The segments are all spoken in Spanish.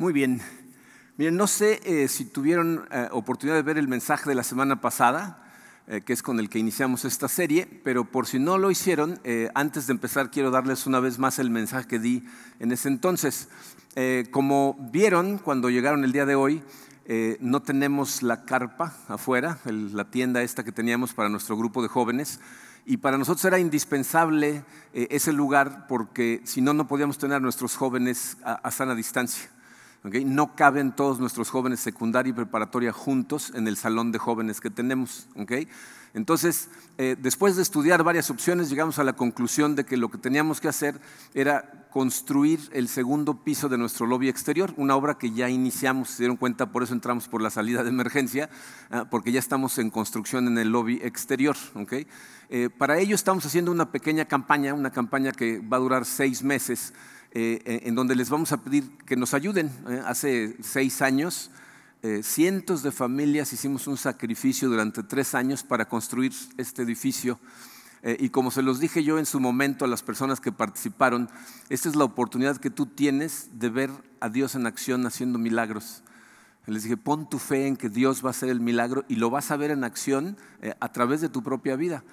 Muy bien. Miren, no sé eh, si tuvieron eh, oportunidad de ver el mensaje de la semana pasada, eh, que es con el que iniciamos esta serie, pero por si no lo hicieron, antes de empezar quiero darles una vez más el mensaje que di en ese entonces. como vieron cuando llegaron el día de hoy, no tenemos la carpa afuera, la tienda esta que teníamos para nuestro grupo de jóvenes. Y para nosotros era indispensable ese lugar porque si no, no podíamos tener a nuestros jóvenes a sana distancia. No caben todos nuestros jóvenes secundaria y preparatoria juntos en el salón de jóvenes que tenemos. Entonces, eh, después de estudiar varias opciones, llegamos a la conclusión de que lo que teníamos que hacer era construir el segundo piso de nuestro lobby exterior, una obra que ya iniciamos, se dieron cuenta, por eso entramos por la salida de emergencia, ah, porque ya estamos en construcción en el lobby exterior. Eh, para ello estamos haciendo una pequeña campaña, una campaña que va a durar seis meses eh, eh, en donde les vamos a pedir que nos ayuden. Eh, hace seis años, cientos de familias hicimos un sacrificio durante tres años para construir este edificio. y como se los dije yo en su momento a las personas que participaron, esta es la oportunidad que tú tienes de ver a Dios en acción haciendo milagros. Les dije, pon tu fe en que Dios va a hacer el milagro y lo vas a ver en acción a través de tu propia vida.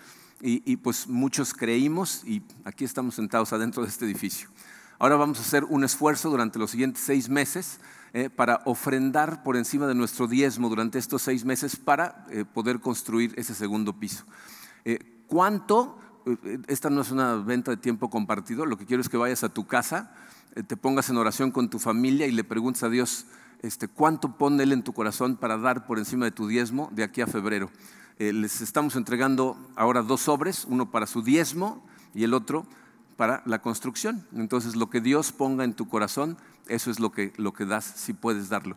y pues muchos creímos y aquí estamos sentados adentro de este edificio. Ahora vamos a hacer un esfuerzo durante los siguientes seis meses eh, para ofrendar por encima de nuestro diezmo durante estos seis meses para eh, poder construir ese segundo piso. Eh, ¿Cuánto? Esta no es una venta de tiempo compartido, lo que quiero es que vayas a tu casa, te pongas en oración con tu familia y le preguntes a Dios, este, ¿cuánto pone Él en tu corazón para dar por encima de tu diezmo de aquí a febrero? les estamos entregando ahora dos sobres, uno para su diezmo y el otro para la construcción. Entonces, lo que Dios ponga en tu corazón, eso es lo que, lo que das, si puedes darlo.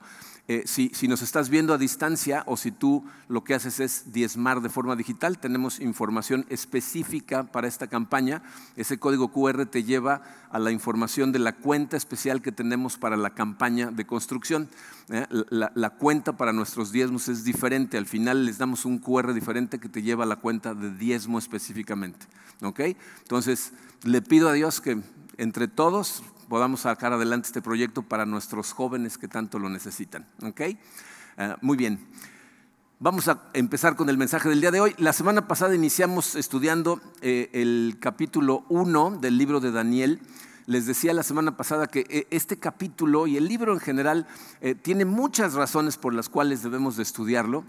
Eh, si, nos estás viendo a distancia o si tú lo que haces es diezmar de forma digital, tenemos información específica para esta campaña. Ese código QR te lleva a la información de la cuenta especial que tenemos para la campaña de construcción. Eh, la, la, cuenta para nuestros diezmos es diferente. Al final les damos un QR diferente que te lleva a la cuenta de diezmo específicamente. ¿Ok? Entonces, le pido a Dios que entre todos podamos sacar adelante este proyecto para nuestros jóvenes que tanto lo necesitan. Ah, muy bien. Vamos a empezar con el mensaje del día de hoy. La semana pasada iniciamos estudiando eh, el capítulo 1 del libro de Daniel. Les decía la semana pasada que eh, este capítulo y el libro en general eh, tiene muchas razones por las cuales debemos de estudiarlo.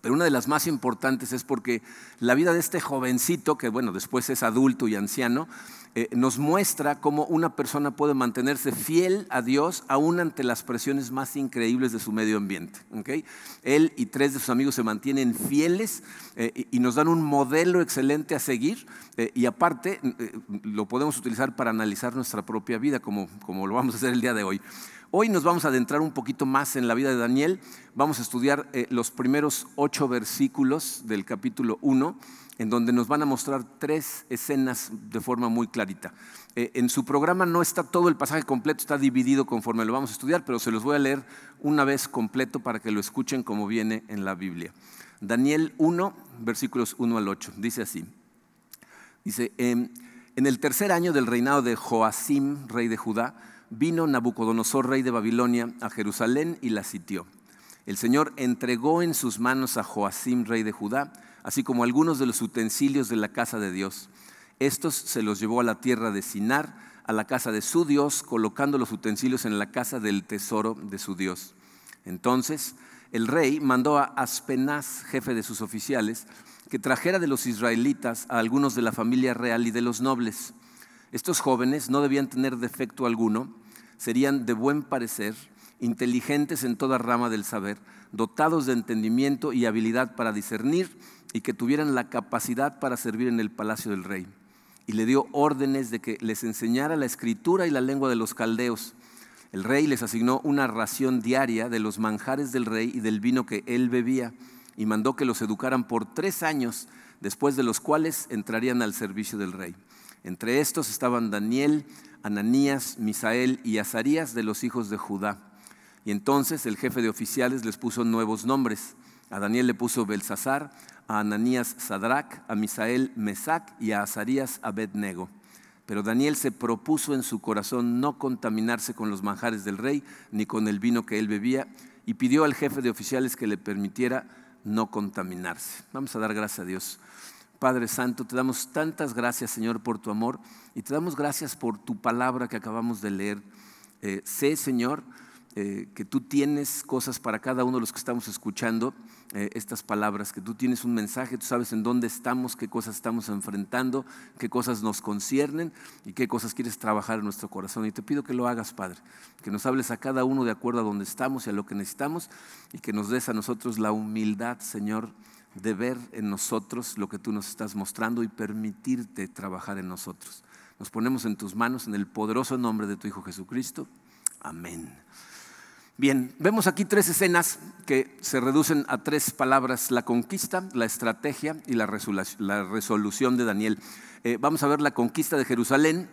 Pero una de las más importantes es porque la vida de este jovencito, que bueno, después es adulto y anciano, eh, nos muestra cómo una persona puede mantenerse fiel a Dios aún ante las presiones más increíbles de su medio ambiente. Él y tres de sus amigos se mantienen fieles eh, y nos dan un modelo excelente a seguir eh, y aparte lo podemos utilizar para analizar nuestra propia vida como, como lo vamos a hacer el día de hoy. Hoy nos vamos a adentrar un poquito más en la vida de Daniel. Vamos a estudiar los primeros ocho versículos del capítulo 1 en donde nos van a mostrar tres escenas de forma muy clarita. Eh, en su programa no está todo el pasaje completo, está dividido conforme lo vamos a estudiar, pero se los voy a leer una vez completo para que lo escuchen como viene en la Biblia. Daniel 1, versículos 1 al 8, dice así. Dice, em, en el tercer año del reinado de Joacim, rey de Judá, vino Nabucodonosor, rey de Babilonia, a Jerusalén y la sitió. El Señor entregó en sus manos a Joacim, rey de Judá, así como algunos de los utensilios de la casa de Dios. Estos se los llevó a la tierra de Sinar, a la casa de su Dios, colocando los utensilios en la casa del tesoro de su Dios. Entonces el rey mandó a Aspenaz, jefe de sus oficiales, que trajera de los israelitas a algunos de la familia real y de los nobles. Estos jóvenes no debían tener defecto alguno, serían de buen parecer, inteligentes en toda rama del saber, dotados de entendimiento y habilidad para discernir y que tuvieran la capacidad para servir en el palacio del rey. Y le dio órdenes de que les enseñara la escritura y la lengua de los caldeos. El rey les asignó una ración diaria de los manjares del rey y del vino que él bebía, y mandó que los educaran por tres años, después de los cuales entrarían al servicio del rey. Entre estos estaban Daniel, Ananías, Misael y Azarías de los hijos de Judá. Y entonces el jefe de oficiales les puso nuevos nombres. A Daniel le puso Belsasar, a Ananías Sadrach, a Misael Mesac y a Azarías Abednego. Pero Daniel se propuso en su corazón no contaminarse con los manjares del rey ni con el vino que él bebía y pidió al jefe de oficiales que le permitiera no contaminarse. Vamos a dar gracias a Dios. Padre Santo, te damos tantas gracias, Señor, por tu amor y te damos gracias por tu palabra que acabamos de leer. Eh, sé, Señor, eh, que tú tienes cosas para cada uno de los que estamos escuchando eh, estas palabras, que tú tienes un mensaje, tú sabes en dónde estamos, qué cosas estamos enfrentando, qué cosas nos conciernen y qué cosas quieres trabajar en nuestro corazón. Y te pido que lo hagas, Padre, que nos hables a cada uno de acuerdo a donde estamos y a lo que necesitamos y que nos des a nosotros la humildad, Señor, de ver en nosotros lo que tú nos estás mostrando y permitirte trabajar en nosotros. Nos ponemos en tus manos en el poderoso nombre de tu Hijo Jesucristo. Amén. Bien, vemos aquí tres escenas que se reducen a tres palabras, la conquista, la estrategia y la resolución de Daniel. Eh, vamos a ver la conquista de Jerusalén,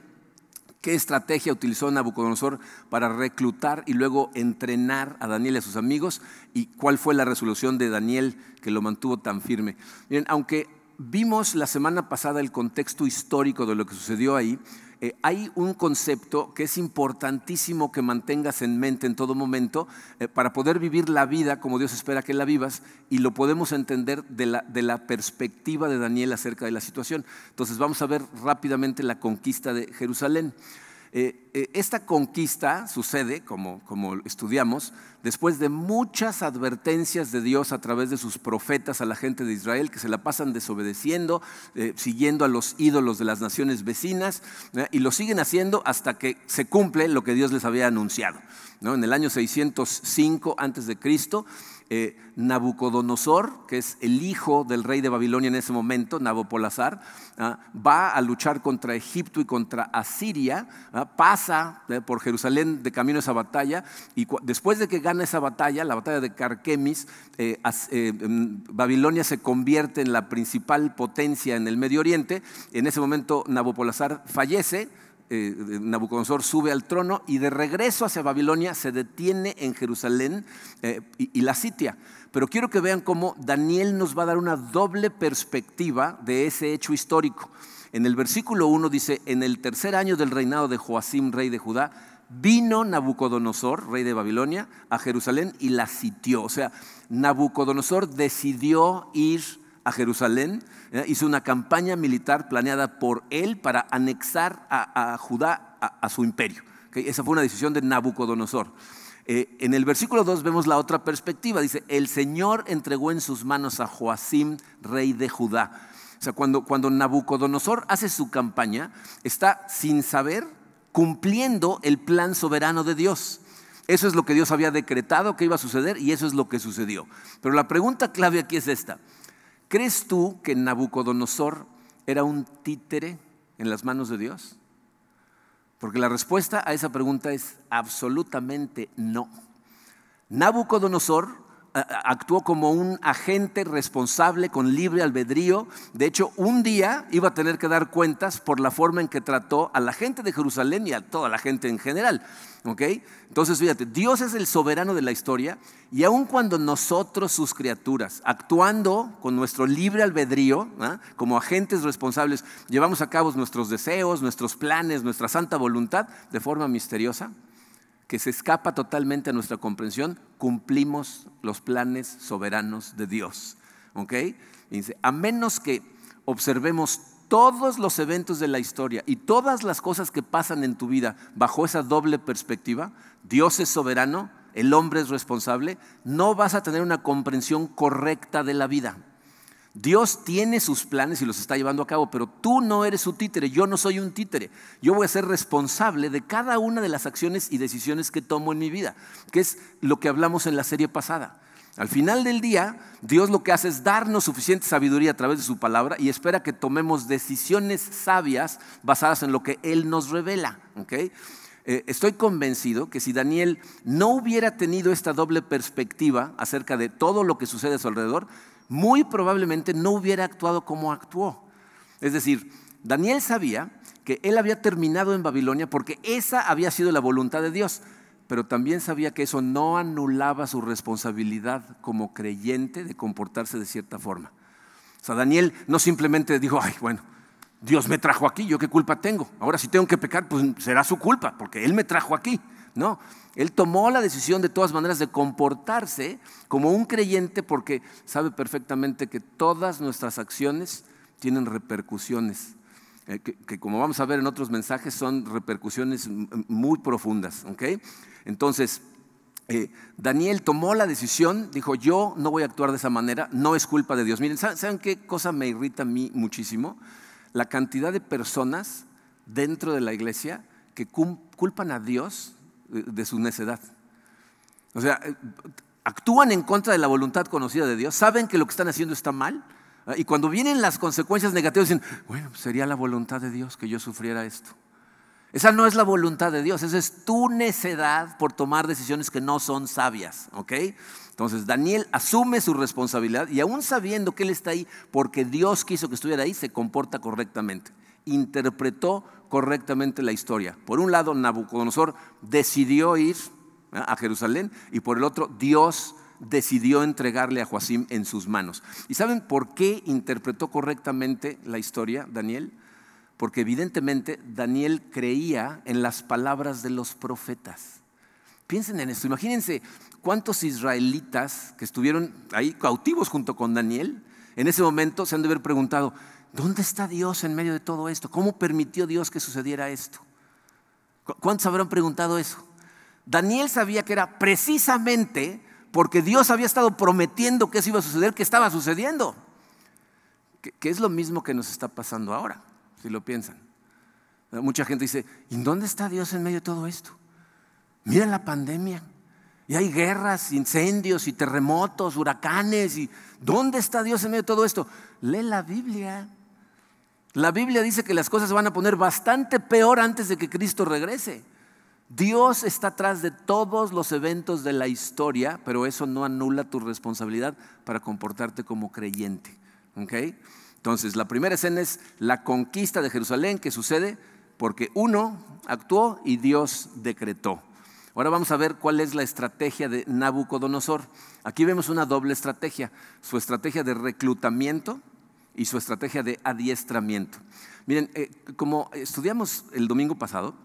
qué estrategia utilizó Nabucodonosor para reclutar y luego entrenar a Daniel y a sus amigos y cuál fue la resolución de Daniel que lo mantuvo tan firme. Bien, aunque vimos la semana pasada el contexto histórico de lo que sucedió ahí, eh, hay un concepto que es importantísimo que mantengas en mente en todo momento eh, para poder vivir la vida como Dios espera que la vivas y lo podemos entender de la, de la perspectiva de Daniel acerca de la situación. Entonces vamos a ver rápidamente la conquista de Jerusalén. Eh, eh, esta conquista sucede, como, estudiamos, después de muchas advertencias de Dios a través de sus profetas a la gente de Israel, que se la pasan desobedeciendo, eh, siguiendo a los ídolos de las naciones vecinas, y lo siguen haciendo hasta que se cumple lo que Dios les había anunciado. En el año 605 antes de Cristo, eh, Nabucodonosor, que es el hijo del rey de Babilonia en ese momento, Nabopolazar, ah, va a luchar contra Egipto y contra Asiria, ah, pasa eh, por Jerusalén de camino a esa batalla y después de que gana esa batalla, la batalla de Carquemis, eh, Babilonia se convierte en la principal potencia en el Medio Oriente. En ese momento Nabopolazar fallece eh, Nabucodonosor sube al trono y de regreso hacia Babilonia se detiene en Jerusalén eh, y, la sitia. Pero quiero que vean cómo Daniel nos va a dar una doble perspectiva de ese hecho histórico. En el versículo 1 dice, en el tercer año del reinado de Joacim, rey de Judá, vino Nabucodonosor, rey de Babilonia, a Jerusalén y la sitió. O sea, Nabucodonosor decidió ir a Jerusalén, ¿eh? hizo una campaña militar planeada por él para anexar a, Judá a, su imperio. Esa fue una decisión de Nabucodonosor. Eh, en el versículo 2 vemos la otra perspectiva. Dice, el Señor entregó en sus manos a Joacim, rey de Judá. O sea, cuando, cuando Nabucodonosor hace su campaña, está sin saber cumpliendo el plan soberano de Dios. Eso es lo que Dios había decretado que iba a suceder y eso es lo que sucedió. Pero la pregunta clave aquí es esta. ¿Crees tú que Nabucodonosor era un títere en las manos de Dios? Porque la respuesta a esa pregunta es absolutamente no. Nabucodonosor actuó como un agente responsable con libre albedrío. De hecho, un día iba a tener que dar cuentas por la forma en que trató a la gente de Jerusalén y a toda la gente en general. Entonces, fíjate, Dios es el soberano de la historia y aun cuando nosotros, sus criaturas, actuando con nuestro libre albedrío, ¿ah? como agentes responsables, llevamos a cabo nuestros deseos, nuestros planes, nuestra santa voluntad de forma misteriosa, que se escapa totalmente a nuestra comprensión, cumplimos los planes soberanos de Dice, a menos que observemos todos los eventos de la historia y todas las cosas que pasan en tu vida bajo esa doble perspectiva, Dios es soberano, el hombre es responsable, no vas a tener una comprensión correcta de la vida. Dios tiene sus planes y los está llevando a cabo, pero tú no eres su títere, yo no soy un títere. Yo voy a ser responsable de cada una de las acciones y decisiones que tomo en mi vida, que es lo que hablamos en la serie pasada. Al final del día, Dios lo que hace es darnos suficiente sabiduría a través de su palabra y espera que tomemos decisiones sabias basadas en lo que Él nos revela. Eh, estoy convencido que si Daniel no hubiera tenido esta doble perspectiva acerca de todo lo que sucede a su alrededor, muy probablemente no hubiera actuado como actuó. Es decir, Daniel sabía que él había terminado en Babilonia porque esa había sido la voluntad de Dios pero también sabía que eso no anulaba su responsabilidad como creyente de comportarse de cierta forma. O sea, Daniel no simplemente dijo, ay, bueno, Dios me trajo aquí, ¿yo qué culpa tengo? Ahora si tengo que pecar, pues será su culpa, porque Él me trajo aquí. No, Él tomó la decisión de todas maneras de comportarse como un creyente porque sabe perfectamente que todas nuestras acciones tienen repercusiones, eh, que, como vamos a ver en otros mensajes son repercusiones muy profundas. Entonces, eh, Daniel tomó la decisión, dijo, yo no voy a actuar de esa manera, no es culpa de Dios. Miren, ¿saben qué cosa me irrita a mí muchísimo? la cantidad de personas dentro de la iglesia que culpan a Dios de su necedad. O sea, eh, actúan en contra de la voluntad conocida de Dios, saben que lo que están haciendo está mal, y cuando vienen las consecuencias negativas dicen, bueno, pues sería la voluntad de Dios que yo sufriera esto. Esa no es la voluntad de Dios, esa es tu necedad por tomar decisiones que no son sabias, ¿ok? Entonces Daniel asume su responsabilidad y aún sabiendo que él está ahí porque Dios quiso que estuviera ahí, se comporta correctamente. Interpretó correctamente la historia. Por un lado, Nabucodonosor decidió ir a Jerusalén y por el otro, Dios decidió entregarle a Joacim en sus manos. ¿Y saben por qué interpretó correctamente la historia, Daniel? Porque evidentemente Daniel creía en las palabras de los profetas. Piensen en esto, imagínense cuántos israelitas que estuvieron ahí cautivos junto con Daniel, en ese momento se han de haber preguntado, ¿dónde está Dios en medio de todo esto? ¿Cómo permitió Dios que sucediera esto? ¿Cuántos habrán preguntado eso? Daniel sabía que era precisamente porque Dios había estado prometiendo que eso iba a suceder, que estaba sucediendo. Que, es lo mismo que nos está pasando ahora, si lo piensan. Mucha gente dice, ¿y dónde está Dios en medio de todo esto? Mira la pandemia. Y hay guerras, incendios y terremotos, huracanes. ¿Dónde está Dios en medio de todo esto? Lee la Biblia. La Biblia dice que las cosas se van a poner bastante peor antes de que Cristo regrese. Dios está atrás de todos los eventos de la historia, pero eso no anula tu responsabilidad para comportarte como creyente. Entonces, la primera escena es la conquista de Jerusalén que sucede porque uno actuó y Dios decretó. Ahora vamos a ver cuál es la estrategia de Nabucodonosor. Aquí vemos una doble estrategia, su estrategia de reclutamiento y su estrategia de adiestramiento. Miren, eh, como estudiamos el domingo pasado,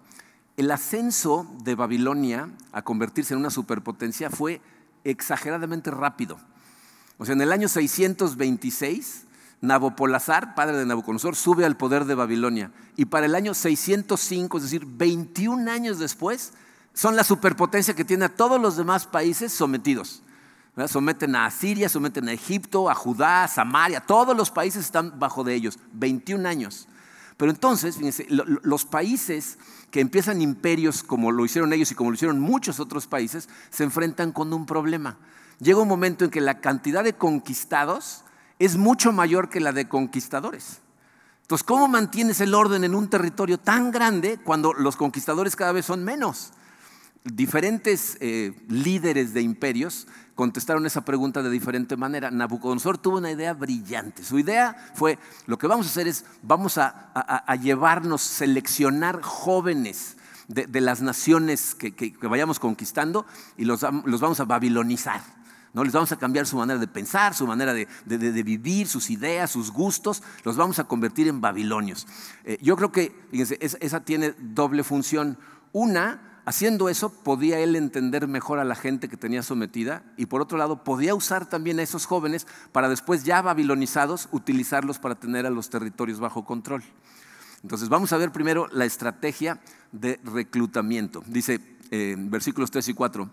el ascenso de Babilonia a convertirse en una superpotencia fue exageradamente rápido. O sea, en el año 626, Nabopolazar, padre de Nabucodonosor, sube al poder de Babilonia. Y para el año 605, es decir, 21 años después, son la superpotencia que tiene a todos los demás países sometidos. Someten a Siria, someten a Egipto, a Judá, a Samaria, todos los países están bajo de ellos, 21 años. Pero entonces, fíjense, los países que empiezan imperios como lo hicieron ellos y como lo hicieron muchos otros países, se enfrentan con un problema. Llega un momento en que la cantidad de conquistados es mucho mayor que la de conquistadores. Entonces, ¿cómo mantienes el orden en un territorio tan grande cuando los conquistadores cada vez son menos? diferentes eh, líderes de imperios contestaron esa pregunta de diferente manera. Nabucodonosor tuvo una idea brillante. Su idea fue, lo que vamos a hacer es, vamos a, llevarnos, seleccionar jóvenes de, las naciones que, vayamos conquistando y los, vamos a babilonizar. ¿no? Les vamos a cambiar su manera de pensar, su manera de, vivir, sus ideas, sus gustos, los vamos a convertir en babilonios. Eh, yo creo que, fíjense, esa tiene doble función. Una, Haciendo eso podía él entender mejor a la gente que tenía sometida y por otro lado podía usar también a esos jóvenes para después ya babilonizados utilizarlos para tener a los territorios bajo control. Entonces vamos a ver primero la estrategia de reclutamiento. Dice eh, versículos 3 y 4.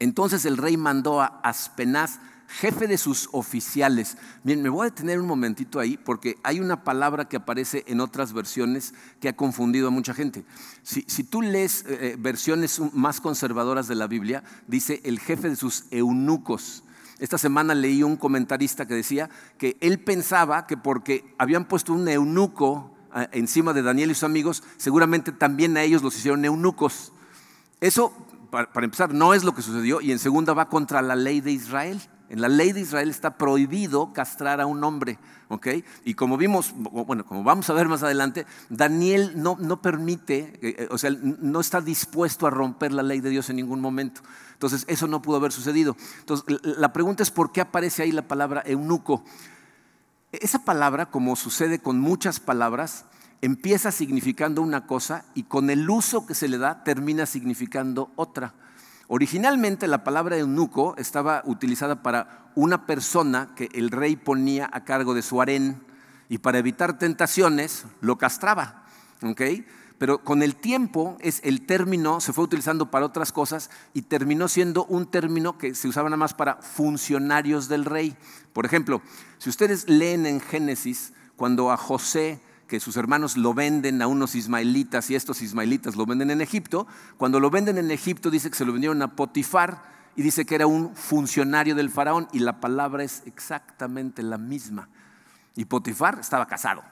Entonces el rey mandó a Aspenaz jefe de sus oficiales. Bien, me voy a detener un momentito ahí porque hay una palabra que aparece en otras versiones que ha confundido a mucha gente. Si, tú lees eh, eh, versiones más conservadoras de la Biblia, dice el jefe de sus eunucos. Esta semana leí un comentarista que decía que él pensaba que porque habían puesto un eunuco eh, encima de Daniel y sus amigos, seguramente también a ellos los hicieron eunucos. Eso, para empezar, no es lo que sucedió y en segunda va contra la ley de Israel. En la ley de Israel está prohibido castrar a un hombre, ¿ok? Y como vimos, bueno, como vamos a ver más adelante, Daniel no, no permite, eh, eh, o sea, no está dispuesto a romper la ley de Dios en ningún momento. Entonces, eso no pudo haber sucedido. Entonces, la pregunta es por qué aparece ahí la palabra eunuco. Esa palabra, como sucede con muchas palabras, empieza significando una cosa y con el uso que se le da termina significando otra. Originalmente la palabra eunuco estaba utilizada para una persona que el rey ponía a cargo de su harén y para evitar tentaciones lo castraba. Pero con el tiempo es el término se fue utilizando para otras cosas y terminó siendo un término que se usaba nada más para funcionarios del rey. Por ejemplo, si ustedes leen en Génesis cuando a José que sus hermanos lo venden a unos ismaelitas y estos ismaelitas lo venden en Egipto. Cuando lo venden en Egipto dice que se lo vendieron a Potifar y dice que era un funcionario del faraón y la palabra es exactamente la misma. Y Potifar estaba casado,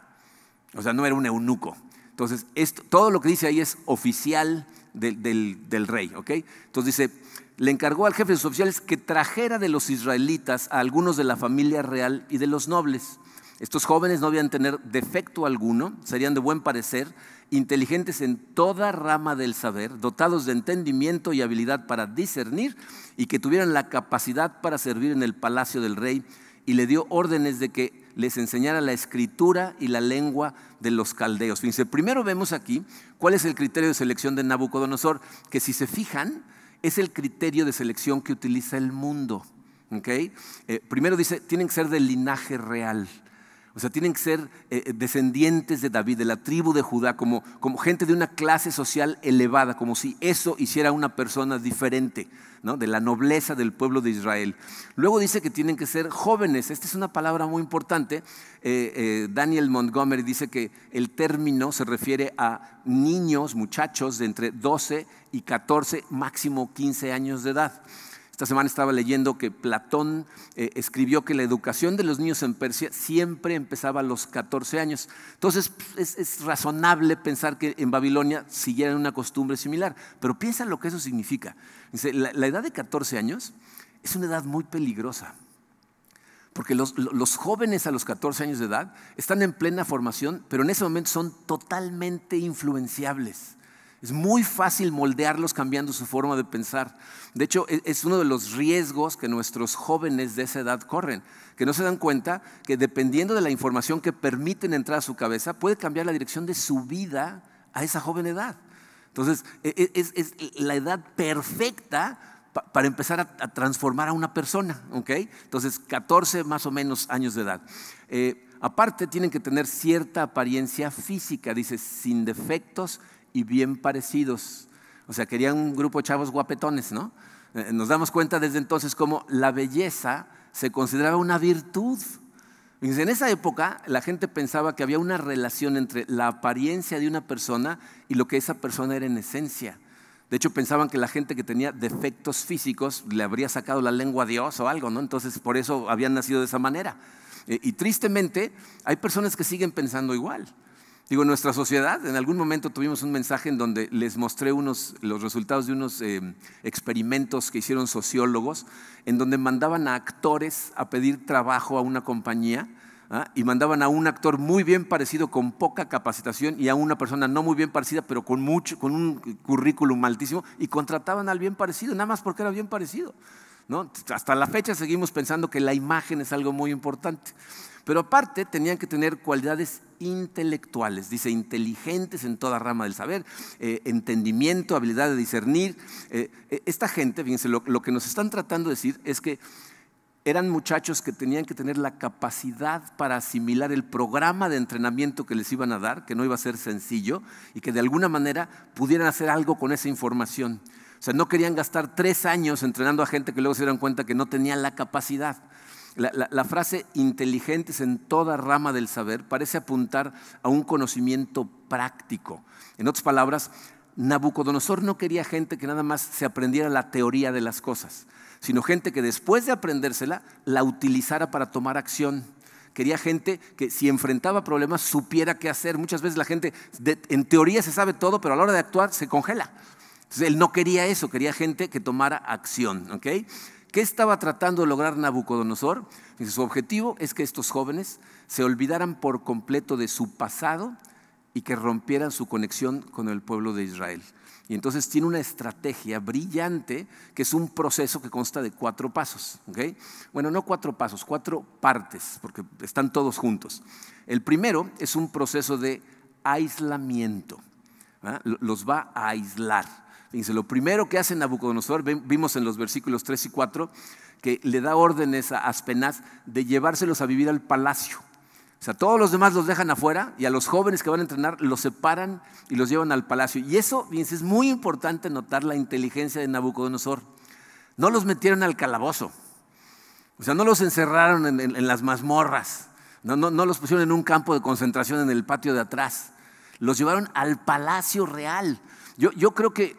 o sea, no era un eunuco. Entonces, esto, todo lo que dice ahí es oficial del, del rey, ¿ok? Entonces dice, le encargó al jefe de sus oficiales que trajera de los israelitas a algunos de la familia real y de los nobles estos jóvenes no debían tener defecto alguno, serían de buen parecer, inteligentes en toda rama del saber, dotados de entendimiento y habilidad para discernir y que tuvieran la capacidad para servir en el palacio del rey y le dio órdenes de que les enseñara la escritura y la lengua de los caldeos. Fíjense, primero vemos aquí cuál es el criterio de selección de Nabucodonosor, que si se fijan, es el criterio de selección que utiliza el mundo. ¿okay? Eh, primero dice, tienen que ser del linaje real. O sea, tienen que ser eh, eh, descendientes de David, de la tribu de Judá, como, como, gente de una clase social elevada, como si eso hiciera una persona diferente, ¿no? de la nobleza del pueblo de Israel. Luego dice que tienen que ser jóvenes. Esta es una palabra muy importante. Eh, Daniel Montgomery dice que el término se refiere a niños, muchachos de entre 12 y 14, máximo 15 años de edad. Esta semana estaba leyendo que Platón eh, escribió que la educación de los niños en Persia siempre empezaba a los 14 años. Entonces es, razonable pensar que en Babilonia siguieran una costumbre similar, pero piensa lo que eso significa. la, la, edad de 14 años es una edad muy peligrosa, porque los, los jóvenes a los 14 años de edad están en plena formación, pero en ese momento son totalmente influenciables. Es muy fácil moldearlos cambiando su forma de pensar. De hecho, e, es uno de los riesgos que nuestros jóvenes de esa edad corren, que no se dan cuenta que dependiendo de la información que permiten entrar a su cabeza, puede cambiar la dirección de su vida a esa joven edad. Entonces, e, e, es, la edad perfecta para empezar a, transformar a una persona, ¿ok? Entonces, 14 más o menos años de edad. Eh, aparte, tienen que tener cierta apariencia física, dice, sin defectos y bien parecidos. O sea, querían un grupo de chavos guapetones, ¿no? Eh, nos damos cuenta desde entonces cómo la belleza se consideraba una virtud. En esa época la gente pensaba que había una relación entre la apariencia de una persona y lo que esa persona era en esencia. De hecho, pensaban que la gente que tenía defectos físicos le habría sacado la lengua a Dios o algo, ¿no? Entonces, por eso habían nacido de esa manera. Eh, y tristemente, hay personas que siguen pensando igual. Digo, nuestra sociedad, en algún momento tuvimos un mensaje en donde les mostré unos, los resultados de unos eh, experimentos que hicieron sociólogos, en donde mandaban a actores a pedir trabajo a una compañía ¿ah? y mandaban a un actor muy bien parecido con poca capacitación y a una persona no muy bien parecida, pero con, mucho, con un currículum altísimo y contrataban al bien parecido, nada más porque era bien parecido. ¿no? Hasta la fecha seguimos pensando que la imagen es algo muy importante. Pero aparte tenían que tener cualidades intelectuales, dice, inteligentes en toda rama del saber, eh, entendimiento, habilidad de discernir. Eh, eh, esta gente, fíjense, lo, lo que nos están tratando de decir es que eran muchachos que tenían que tener la capacidad para asimilar el programa de entrenamiento que les iban a dar, que no iba a ser sencillo, y que de alguna manera pudieran hacer algo con esa información. O sea, no querían gastar tres años entrenando a gente que luego se dieran cuenta que no tenían la capacidad. La, frase inteligentes en toda rama del saber parece apuntar a un conocimiento práctico. En otras palabras, Nabucodonosor no quería gente que nada más se aprendiera la teoría de las cosas, sino gente que después de aprendérsela la utilizara para tomar acción. Quería gente que si enfrentaba problemas supiera qué hacer. Muchas veces la gente en teoría se sabe todo, pero a la hora de actuar se congela. Entonces él no quería eso, quería gente que tomara acción. ¿okay? ¿Qué estaba tratando de lograr Nabucodonosor? Su objetivo es que estos jóvenes se olvidaran por completo de su pasado y que rompieran su conexión con el pueblo de Israel. Y entonces tiene una estrategia brillante que es un proceso que consta de cuatro pasos. Bueno, no cuatro pasos, cuatro partes, porque están todos juntos. El primero es un proceso de aislamiento. Los va a aislar. Fíjense, lo primero que hace Nabucodonosor, vimos en los versículos 3 y 4, que le da órdenes a Aspenaz de llevárselos a vivir al palacio. O sea, todos los demás los dejan afuera y a los jóvenes que van a entrenar los separan y los llevan al palacio. Y eso, fíjense, es muy importante notar la inteligencia de Nabucodonosor. No los metieron al calabozo. O sea, no los encerraron en, las mazmorras. No, no, no los pusieron en un campo de concentración en el patio de atrás. Los llevaron al palacio real. Yo, yo creo que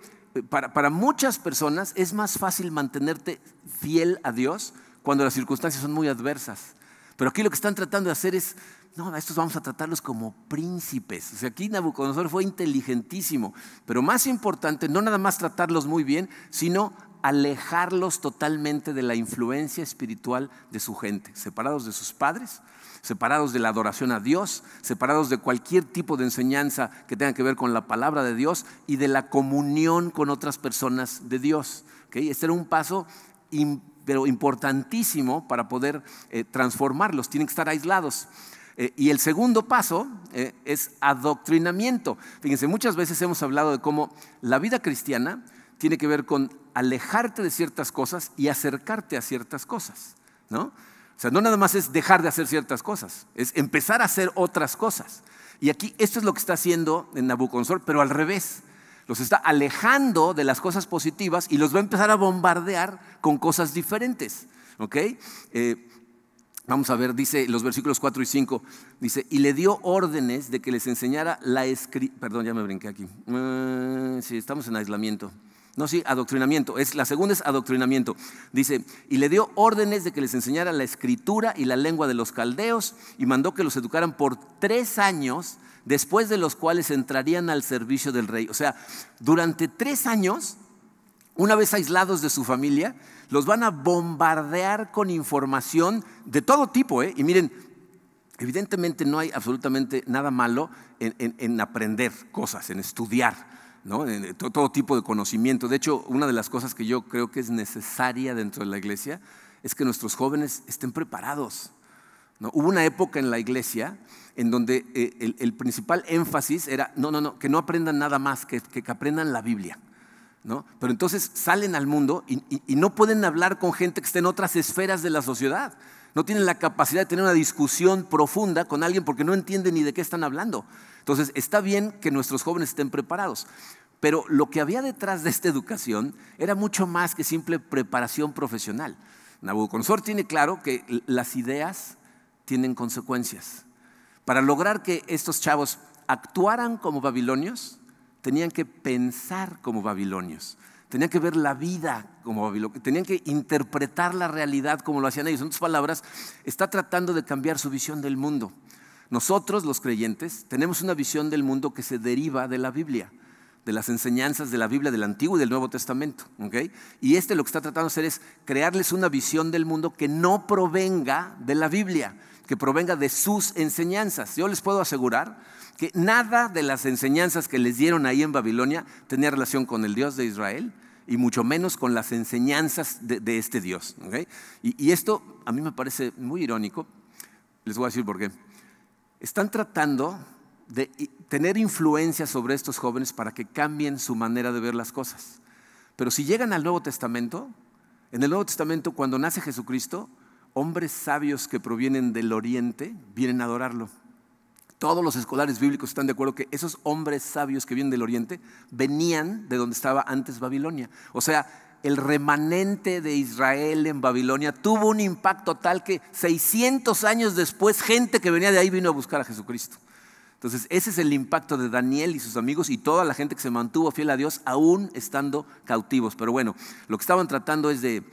para, muchas personas es más fácil mantenerte fiel a Dios cuando las circunstancias son muy adversas. Pero aquí lo que están tratando de hacer es, no, estos vamos a tratarlos como príncipes. O sea, aquí Nabucodonosor fue inteligentísimo, pero más importante, no nada más tratarlos muy bien, sino alejarlos totalmente de la influencia espiritual de su gente, separados de sus padres, separados de la adoración a Dios, separados de cualquier tipo de enseñanza que tenga que ver con la palabra de Dios y de la comunión con otras personas de Dios. Este era un paso pero importantísimo para poder eh, transformarlos, tienen que estar aislados. Eh, y el segundo paso eh, es adoctrinamiento. Fíjense, muchas veces hemos hablado de cómo la vida cristiana tiene que ver con alejarte de ciertas cosas y acercarte a ciertas cosas, ¿no? O sea, no nada más es dejar de hacer ciertas cosas, es empezar a hacer otras cosas. Y aquí esto es lo que está haciendo en Nabucodonosor, pero al revés los está alejando de las cosas positivas y los va a empezar a bombardear con cosas diferentes. ¿Ok? Eh, vamos a ver, dice los versículos 4 y 5, dice, y le dio órdenes de que les enseñara la escritura, perdón, ya me brinqué aquí, uh, sí, estamos en aislamiento. No, sí, adoctrinamiento. Es, la segunda es adoctrinamiento. Dice, y le dio órdenes de que les enseñara la escritura y la lengua de los caldeos y mandó que los educaran por tres años después de los cuales entrarían al servicio del rey. O sea, durante tres años, una vez aislados de su familia, los van a bombardear con información de todo tipo. ¿eh? Y miren, evidentemente no hay absolutamente nada malo en, aprender cosas, en estudiar. ¿No? Todo tipo de conocimiento. De hecho, una de las cosas que yo creo que es necesaria dentro de la iglesia es que nuestros jóvenes estén preparados. Hubo una época en la iglesia en donde eh, el, principal énfasis era, no, no, no, que no aprendan nada más, que, que, aprendan la Biblia. ¿no? Pero entonces salen al mundo y, y, no pueden hablar con gente que esté en otras esferas de la sociedad. No tienen la capacidad de tener una discusión profunda con alguien porque no entienden ni de qué están hablando. Entonces, está bien que nuestros jóvenes estén preparados, pero lo que había detrás de esta educación era mucho más que simple preparación profesional. Nabucodonosor tiene claro que las ideas tienen consecuencias. Para lograr que estos chavos actuaran como babilonios, tenían que pensar como babilonios, tenían que ver la vida como babilonios, tenían que interpretar la realidad como lo hacían ellos. En otras palabras, está tratando de cambiar su visión del mundo. Nosotros, los creyentes, tenemos una visión del mundo que se deriva de la Biblia de las enseñanzas de la Biblia del Antiguo y del Nuevo Testamento. Y este lo que está tratando de hacer es crearles una visión del mundo que no provenga de la Biblia, que provenga de sus enseñanzas. Yo les puedo asegurar que nada de las enseñanzas que les dieron ahí en Babilonia tenía relación con el Dios de Israel y mucho menos con las enseñanzas de, este Dios. Y, y esto a mí me parece muy irónico. Les voy a decir por qué. Están tratando de tener influencia sobre estos jóvenes para que cambien su manera de ver las cosas. Pero si llegan al Nuevo Testamento, en el Nuevo Testamento cuando nace Jesucristo, hombres sabios que provienen del oriente vienen a adorarlo. Todos los escolares bíblicos están de acuerdo que esos hombres sabios que vienen del oriente venían de donde estaba antes Babilonia. O sea, el remanente de Israel en Babilonia tuvo un impacto tal que 600 años después gente que venía de ahí vino a buscar a Jesucristo. Entonces, ese es el impacto de Daniel y sus amigos y toda la gente que se mantuvo fiel a Dios aún estando cautivos. Pero bueno, lo que estaban tratando es de,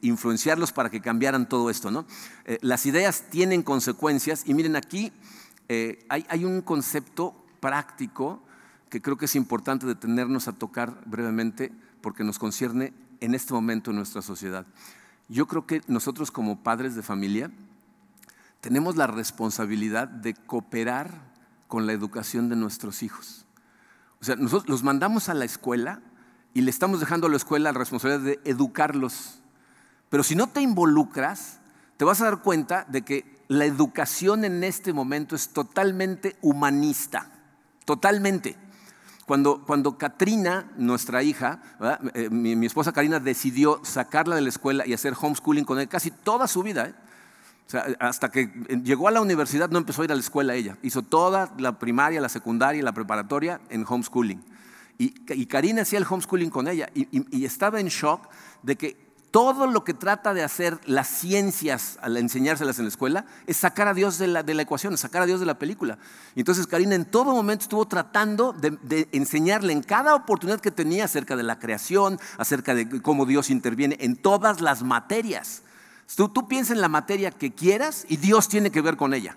influenciarlos para que cambiaran todo esto. ¿no? Eh, las ideas tienen consecuencias y miren aquí eh, hay, hay un concepto práctico que creo que es importante detenernos a tocar brevemente porque nos concierne en este momento en nuestra sociedad. Yo creo que nosotros como padres de familia, tenemos la responsabilidad de cooperar con la educación de nuestros hijos. O sea, nosotros los mandamos a la escuela y le estamos dejando a la escuela la responsabilidad de educarlos. Pero si no te involucras, te vas a dar cuenta de que la educación en este momento es totalmente humanista, totalmente. Cuando, cuando Katrina, nuestra hija, eh, mi, esposa Karina decidió sacarla de la escuela y hacer homeschooling con él casi toda su vida, ¿eh? Hasta que llegó a la universidad no empezó a ir a la escuela ella, hizo toda la primaria, la secundaria, la preparatoria en homeschooling. Y, y Karina hacía el homeschooling con ella y estaba en shock de que todo lo que trata de hacer las ciencias al enseñárselas en la escuela es sacar a Dios de la, ecuación, sacar a Dios de la película. Y entonces Karina en todo momento estuvo tratando de, enseñarle en cada oportunidad que tenía acerca de la creación, acerca de cómo Dios interviene en todas las materias. Tú, tú piensas en la materia que quieras y Dios tiene que ver con ella.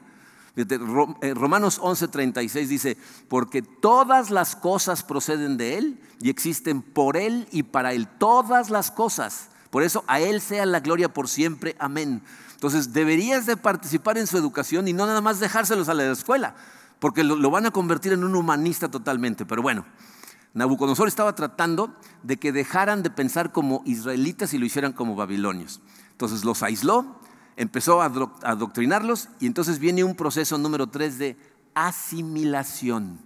Eh, Romanos 11:36 dice, porque todas las cosas proceden de Él y existen por Él y para Él. Todas las cosas. Por eso a Él sea la gloria por siempre. Amén. Entonces deberías de participar en su educación y no nada más dejárselos a la escuela, porque lo, van a convertir en un humanista totalmente. Pero bueno, Nabucodonosor estaba tratando de que dejaran de pensar como israelitas y lo hicieran como babilonios. Entonces los aisló, empezó a adoctrinarlos y entonces viene un proceso número tres de asimilación.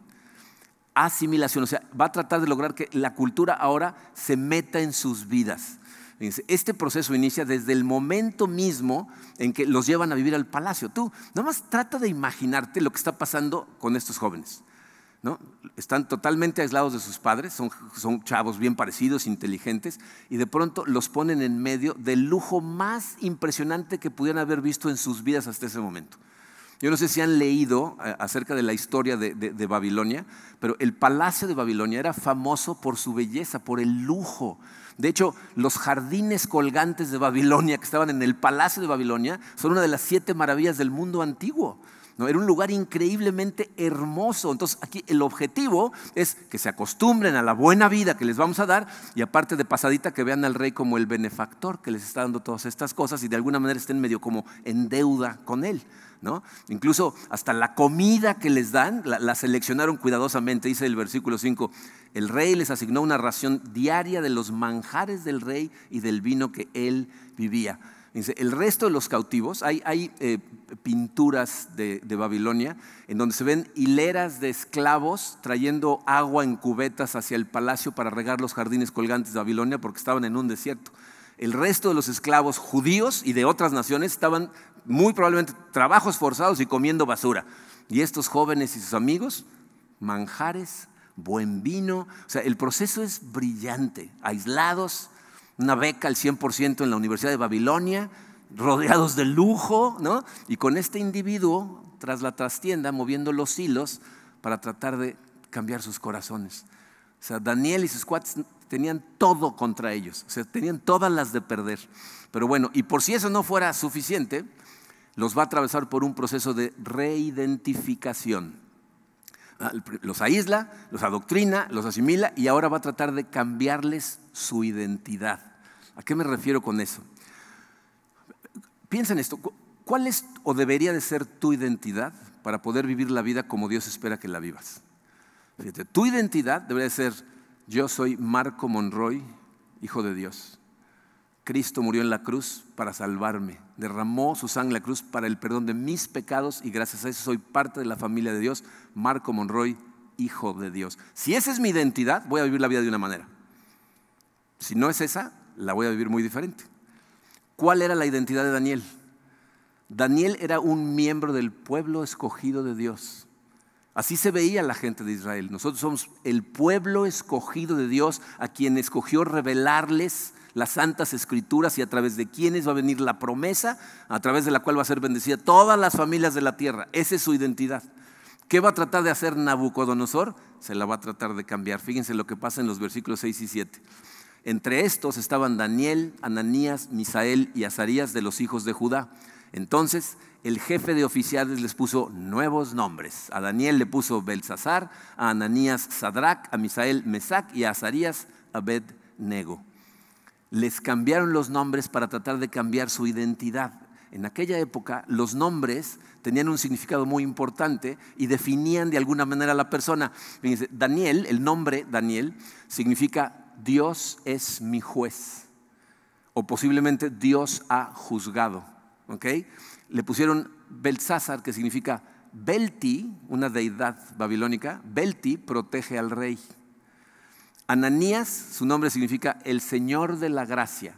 Asimilación, o sea, va a tratar de lograr que la cultura ahora se meta en sus vidas. Este proceso inicia desde el momento mismo en que los llevan a vivir al palacio. Tú, nomás trata de imaginarte lo que está pasando con estos jóvenes. Están totalmente aislados de sus padres, son, son chavos bien parecidos, inteligentes, y de pronto los ponen en medio del lujo más impresionante que pudieran haber visto en sus vidas hasta ese momento. Yo no sé si han leído eh, acerca de la historia de, de, Babilonia, pero el palacio de Babilonia era famoso por su belleza, por el lujo. De hecho, los jardines colgantes de Babilonia que estaban en el palacio de Babilonia son una de las siete maravillas del mundo antiguo. ¿No? Era un lugar increíblemente hermoso. Entonces, aquí el objetivo es que se acostumbren a la buena vida que les vamos a dar y aparte de pasadita que vean al rey como el benefactor que les está dando todas estas cosas y de alguna manera estén medio como en deuda con él. ¿No? Incluso hasta la comida que les dan la, seleccionaron cuidadosamente, dice el versículo 5, el rey les asignó una ración diaria de los manjares del rey y del vino que él vivía. El resto de los cautivos, hay, hay eh, pinturas de, de, Babilonia en donde se ven hileras de esclavos trayendo agua en cubetas hacia el palacio para regar los jardines colgantes de Babilonia porque estaban en un desierto. El resto de los esclavos judíos y de otras naciones estaban muy probablemente trabajos forzados y comiendo basura. Y estos jóvenes y sus amigos, manjares, buen vino. O sea, el proceso es brillante, aislados, una beca al 100% en la Universidad de Babilonia, rodeados de lujo, ¿no? Y con este individuo tras la trastienda moviendo los hilos para tratar de cambiar sus corazones. O sea, Daniel y sus cuates tenían todo contra ellos, o sea, tenían todas las de perder. Pero bueno, y por si eso no fuera suficiente, los va a atravesar por un proceso de reidentificación. Ah, los aísla, los adoctrina, los asimila y ahora va a tratar de cambiarles su identidad. ¿A qué me refiero con eso? Piensa en esto. ¿Cuál es o debería de ser tu identidad para poder vivir la vida como Dios espera que la vivas? Fíjate, tu identidad debería ser, yo soy Marco Monroy, hijo de Dios. Cristo murió en la cruz para salvarme, derramó su sangre en la cruz para el perdón de mis pecados y gracias a eso soy parte de la familia de Dios, Marco Monroy, hijo de Dios. Si esa es mi identidad, voy a vivir la vida de una manera. Si no es esa, la voy a vivir muy diferente. ¿Cuál era la identidad de Daniel? Daniel era un miembro del pueblo escogido de Dios. Así se veía la gente de Israel. Nosotros somos el pueblo escogido de Dios a quien escogió revelarles las santas escrituras y a través de quienes va a venir la promesa, a través de la cual va a ser bendecida todas las familias de la tierra. Esa es su identidad. ¿Qué va a tratar de hacer Nabucodonosor? Se la va a tratar de cambiar. Fíjense lo que pasa en los versículos 6 y 7. Entre estos estaban Daniel, Ananías, Misael y Azarías de los hijos de Judá. Entonces el jefe de oficiales les puso nuevos nombres. A Daniel le puso Belsasar, a Ananías Sadrach, a Misael Mesac y a Azarías Abed-Nego les cambiaron los nombres para tratar de cambiar su identidad. en aquella época los nombres tenían un significado muy importante y definían de alguna manera a la persona. Daniel, el nombre Daniel, significa Dios es mi juez o posiblemente Dios ha juzgado. Le pusieron Belsázar, que significa Belti, una deidad babilónica, Belti protege al rey. Ananías, su nombre significa el Señor de la gracia.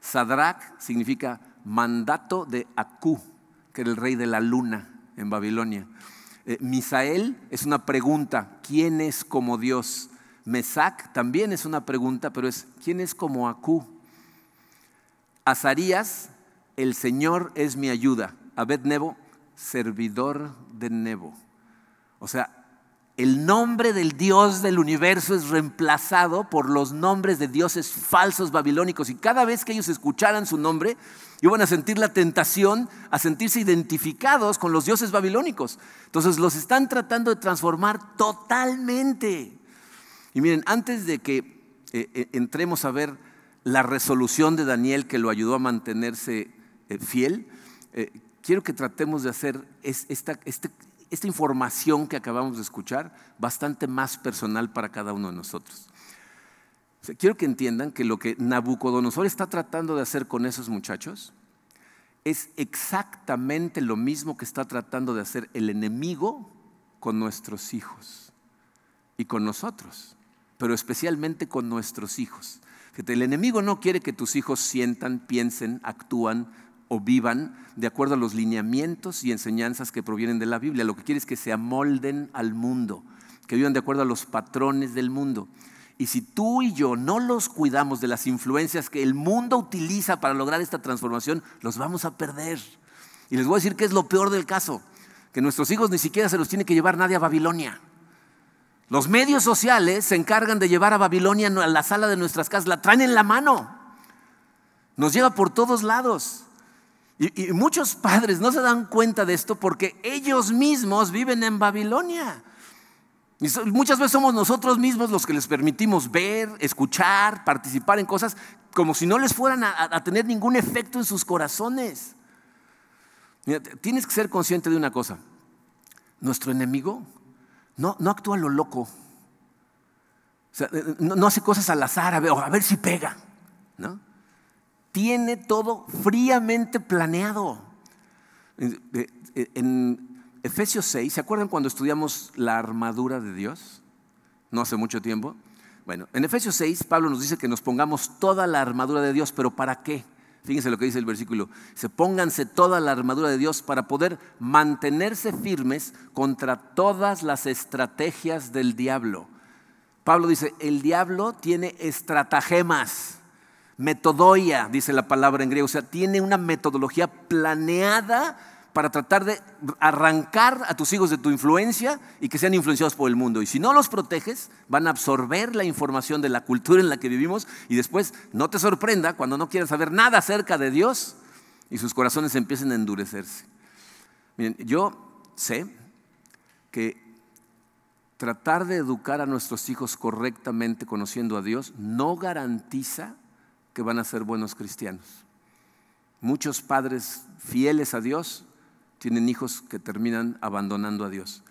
Sadrach significa mandato de Acú, que era el rey de la luna en Babilonia. Eh, Misael es una pregunta, ¿quién es como Dios? Mesac también es una pregunta, pero es ¿quién es como Acú? Azarías, el Señor es mi ayuda. Abed-Nebo, servidor de Nebo. O sea, el nombre del Dios del universo es reemplazado por los nombres de dioses falsos babilónicos. Y cada vez que ellos escucharan su nombre, iban a sentir la tentación a sentirse identificados con los dioses babilónicos. Entonces los están tratando de transformar totalmente. Y miren, antes de que eh, eh, entremos a ver la resolución de Daniel que lo ayudó a mantenerse eh, fiel, quiero que tratemos de hacer esta, este, esta información que acabamos de escuchar bastante más personal para cada uno de nosotros. quiero que entiendan que lo que Nabucodonosor está tratando de hacer con esos muchachos es exactamente lo mismo que está tratando de hacer el enemigo con nuestros hijos y con nosotros pero especialmente con nuestros hijos. el enemigo no quiere que tus hijos sientan, piensen, actúan o vivan de acuerdo a los lineamientos y enseñanzas que provienen de la Biblia. Lo que quiere es que se amolden al mundo, que vivan de acuerdo a los patrones del mundo. Y si tú y yo no los cuidamos de las influencias que el mundo utiliza para lograr esta transformación, los vamos a perder. Y les voy a decir que es lo peor del caso, que nuestros hijos ni siquiera se los tiene que llevar nadie a Babilonia. Los medios sociales se encargan de llevar a Babilonia a la sala de nuestras casas, la traen en la mano. Nos lleva por todos lados. Y, muchos padres no se dan cuenta de esto porque ellos mismos viven en Babilonia. Y muchas veces somos nosotros mismos los que les permitimos ver, escuchar, participar en cosas como si no les fueran a, tener ningún efecto en sus corazones. tienes que ser consciente de una cosa. Nuestro enemigo no, no actúa lo loco. Eh, no, hace cosas al azar, a ver, a ver si pega. ¿no? Tiene todo fríamente planeado. En Efesios 6, ¿se acuerdan cuando estudiamos la armadura de Dios? No hace mucho tiempo. Bueno, en Efesios 6, Pablo nos dice que nos pongamos toda la armadura de Dios, pero ¿para qué? Fíjense lo que dice el versículo. Se pónganse toda la armadura de Dios para poder mantenerse firmes contra todas las estrategias del diablo. Pablo dice, el diablo tiene estratagemas, metodoia, dice la palabra en griego, o sea, tiene una metodología planeada para tratar de arrancar a tus hijos de tu influencia y que sean influenciados por el mundo. Y si no los proteges, van a absorber la información de la cultura en la que vivimos y después no te sorprenda cuando no quieras saber nada acerca de Dios y sus corazones empiecen a endurecerse. Miren, yo sé que tratar de educar a nuestros hijos correctamente conociendo a Dios no garantiza que van a ser buenos cristianos. Muchos padres fieles a Dios tienen hijos que terminan abandonando a Dios.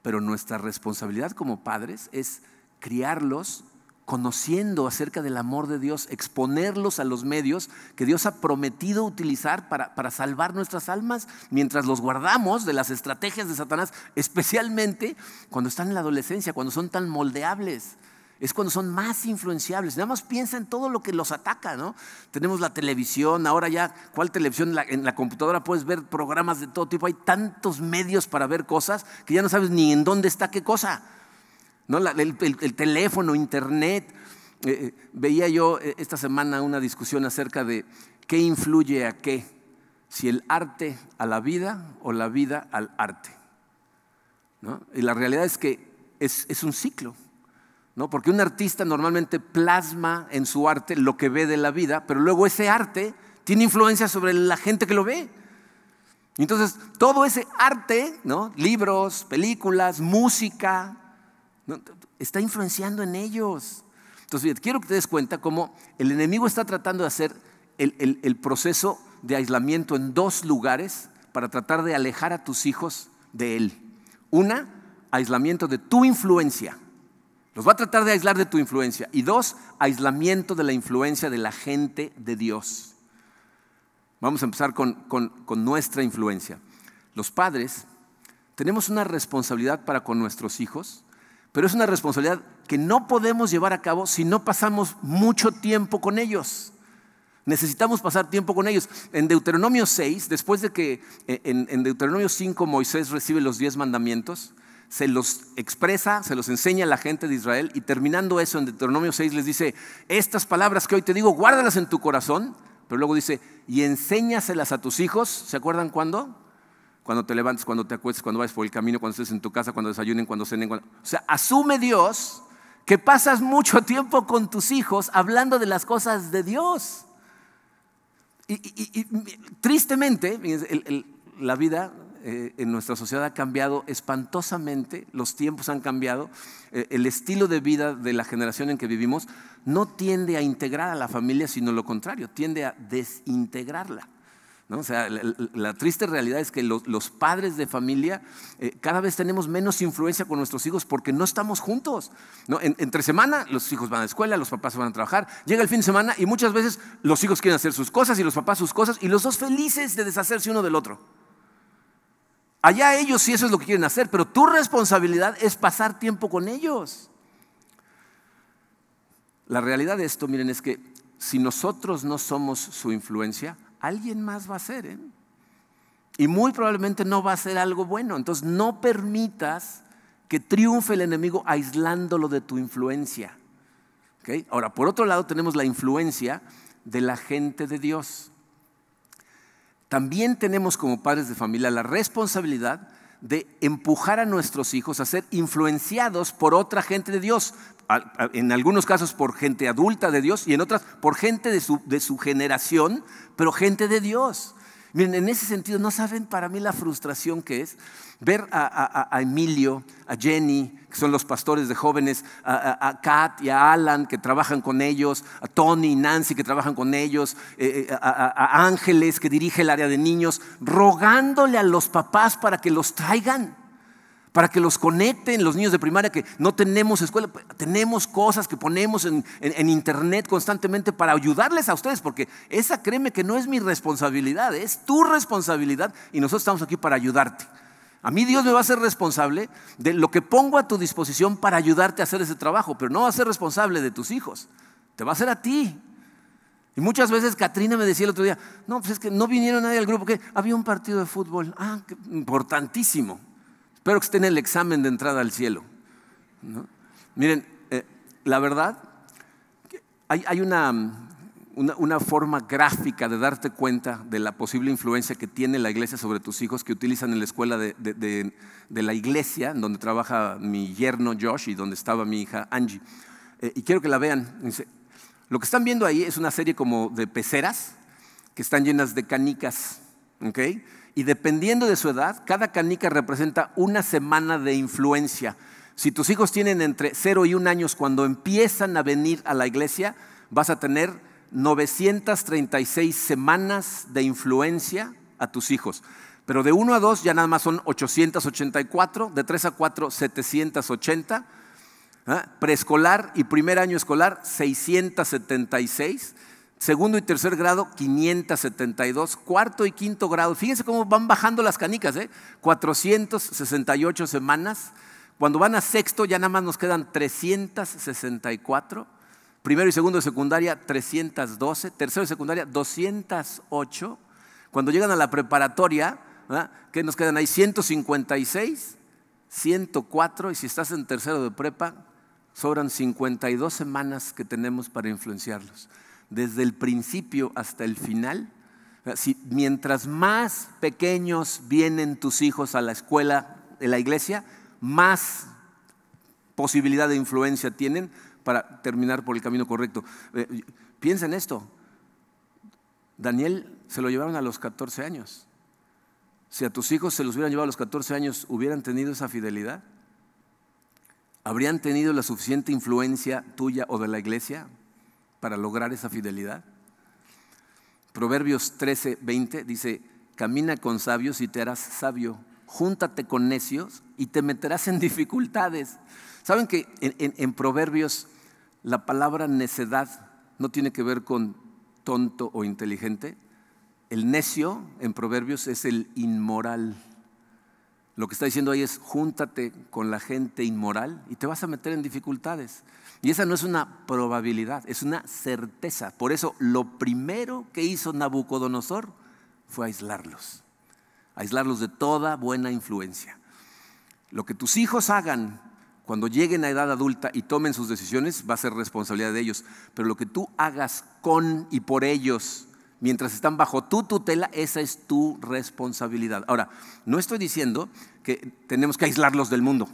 Pero nuestra responsabilidad como padres es criarlos conociendo acerca del amor de Dios, exponerlos a los medios que Dios ha prometido utilizar para, para, salvar nuestras almas, mientras los guardamos de las estrategias de Satanás, especialmente cuando están en la adolescencia, cuando son tan moldeables es cuando son más influenciables. Nada más piensa en todo lo que los ataca, ¿no? Tenemos la televisión, ahora ya, ¿cuál televisión? En la, computadora puedes ver programas de todo tipo. Hay tantos medios para ver cosas que ya no sabes ni en dónde está qué cosa. ¿No? el, teléfono, internet. Eh, eh, veía yo eh, esta semana una discusión acerca de qué influye a qué, si el arte a la vida o la vida al arte. Y la realidad es que es un ciclo. Porque un artista normalmente plasma en su arte lo que ve de la vida, pero luego ese arte tiene influencia sobre la gente que lo ve. Entonces, todo ese arte, ¿no? Libros, películas, música, está influenciando en ellos. Entonces, quiero que te des cuenta cómo el enemigo está tratando de hacer el, proceso de aislamiento en dos lugares para tratar de alejar a tus hijos de Él. Una, aislamiento de tu influencia. Los va a tratar de aislar de tu influencia. Y dos, aislamiento de la influencia de la gente de Dios. Vamos a empezar con, con nuestra influencia. Los padres tenemos una responsabilidad para con nuestros hijos, pero es una responsabilidad que no podemos llevar a cabo si no pasamos mucho tiempo con ellos. Necesitamos pasar tiempo con ellos. En Deuteronomio 6, después de que eh, en, Deuteronomio 5 Moisés recibe los diez mandamientos, se los expresa, se los enseña a la gente de Israel y terminando eso en Deuteronomio 6 les dice, estas palabras que hoy te digo, guárdalas en tu corazón, pero luego dice, y enséñaselas a tus hijos, ¿se acuerdan cuándo? Cuando te levantes, cuando te acuestes, cuando vayas por el camino, cuando estés en tu casa, cuando desayunen, cuando cenen. O sea, asume Dios que pasas mucho tiempo con tus hijos hablando de las cosas de Dios. Y, tristemente, la vida eh, en nuestra sociedad ha cambiado espantosamente, los tiempos han cambiado, eh, el estilo de vida de la generación en que vivimos no tiende a integrar a la familia, sino lo contrario, tiende a desintegrarla. O sea, la, triste realidad es que los, padres de familia eh, cada vez tenemos menos influencia con nuestros hijos porque no estamos juntos. entre semana los hijos van a la escuela, los papás van a trabajar, llega el fin de semana y muchas veces los hijos quieren hacer sus cosas y los papás sus cosas y los dos felices de deshacerse uno del otro. Allá ellos sí eso es lo que quieren hacer, pero tu responsabilidad es pasar tiempo con ellos. La realidad de esto, miren, es que si nosotros no somos su influencia, alguien más va a hacer. ¿eh? Y muy probablemente no va a ser algo bueno. Entonces no permitas que triunfe el enemigo aislándolo de tu influencia. Ahora, por otro lado tenemos la influencia de la gente de Dios. También tenemos como padres de familia la responsabilidad de empujar a nuestros hijos a ser influenciados por otra gente de Dios, en algunos casos por gente adulta de Dios y en otras por gente de su, de su generación, pero gente de Dios. Miren, en ese sentido, ¿no saben para mí la frustración que es ver a, Emilio, a Jenny, que son los pastores de jóvenes, a, Kat y a Alan, que trabajan con ellos, a Tony y Nancy, que trabajan con ellos, eh, eh, a Ángeles, que dirige el área de niños, rogándole a los papás para que los traigan? Para que los conecten los niños de primaria que no tenemos escuela, tenemos cosas que ponemos en, internet constantemente para ayudarles a ustedes, porque esa créeme que no es mi responsabilidad, es tu responsabilidad y nosotros estamos aquí para ayudarte. A mí Dios me va a ser responsable de lo que pongo a tu disposición para ayudarte a hacer ese trabajo, pero no va a ser responsable de tus hijos, te va a ser a ti. Y muchas veces Katrina me decía el otro día, no, pues es que no vinieron nadie al grupo, que había un partido de fútbol, ah, importantísimo. Espero que estén en el examen de entrada al cielo. Miren, eh, la verdad, hay, una, una, forma gráfica de darte cuenta de la posible influencia que tiene la iglesia sobre tus hijos que utilizan en la escuela de, la iglesia, donde trabaja mi yerno Josh y donde estaba mi hija Angie. Eh, y quiero que la vean. Lo que están viendo ahí es una serie como de peceras que están llenas de canicas. ¿okay? Y dependiendo de su edad, cada canica representa una semana de influencia. Si tus hijos tienen entre 0 y 1 años cuando empiezan a venir a la iglesia, vas a tener 936 semanas de influencia a tus hijos. Pero de 1 a 2 ya nada más son 884, de 3 a 4 780, ¿ah? preescolar y primer año escolar 676 Segundo y tercer grado, 572. Cuarto y quinto grado, fíjense cómo van bajando las canicas, ¿eh? 468 semanas. Cuando van a sexto ya nada más nos quedan 364. Primero y segundo de secundaria, 312. Tercero de secundaria, 208. Cuando llegan a la preparatoria, ¿qué nos quedan ahí? 156, 104. Y si estás en tercero de prepa, sobran 52 semanas que tenemos para influenciarlos desde el principio hasta el final, mientras más pequeños vienen tus hijos a la escuela de la iglesia, más posibilidad de influencia tienen para terminar por el camino correcto. Eh, piensa en esto. Daniel se lo llevaron a los 14 años. Si a tus hijos se los hubieran llevado a los 14 años, ¿hubieran tenido esa fidelidad? ¿Habrían tenido la suficiente influencia tuya o de la iglesia para lograr esa fidelidad. Proverbios 13, 20 dice, camina con sabios y te harás sabio, júntate con necios y te meterás en dificultades. ¿Saben que en, Proverbios la palabra necedad no tiene que ver con tonto o inteligente? El necio en Proverbios es el inmoral. Lo que está diciendo ahí es, júntate con la gente inmoral y te vas a meter en dificultades. Y esa no es una probabilidad, es una certeza. Por eso lo primero que hizo Nabucodonosor fue aislarlos, aislarlos de toda buena influencia. Lo que tus hijos hagan cuando lleguen a edad adulta y tomen sus decisiones va a ser responsabilidad de ellos, pero lo que tú hagas con y por ellos mientras están bajo tu tutela, esa es tu responsabilidad. Ahora, no estoy diciendo que tenemos que aislarlos del mundo.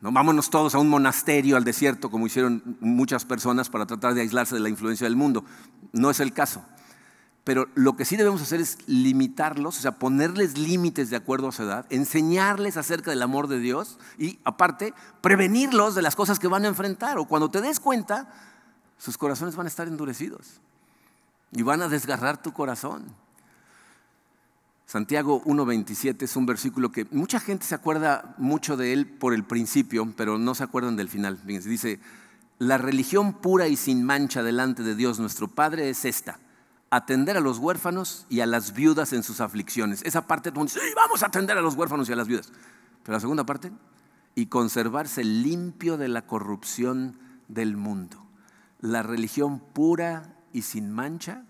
No, vámonos todos a un monasterio, al desierto, como hicieron muchas personas para tratar de aislarse de la influencia del mundo. No es el caso. Pero lo que sí debemos hacer es limitarlos, o sea, ponerles límites de acuerdo a su edad, enseñarles acerca del amor de Dios y, aparte, prevenirlos de las cosas que van a enfrentar. O cuando te des cuenta, sus corazones van a estar endurecidos y van a desgarrar tu corazón. Santiago 1.27 es un versículo que mucha gente se acuerda mucho de él por el principio, pero no se acuerdan del final. dice, la religión pura y sin mancha delante de Dios nuestro Padre es esta, atender a los huérfanos y a las viudas en sus aflicciones. Esa parte sí, vamos a atender a los huérfanos y a las viudas. Pero la segunda parte, y conservarse limpio de la corrupción del mundo. La religión pura y sin mancha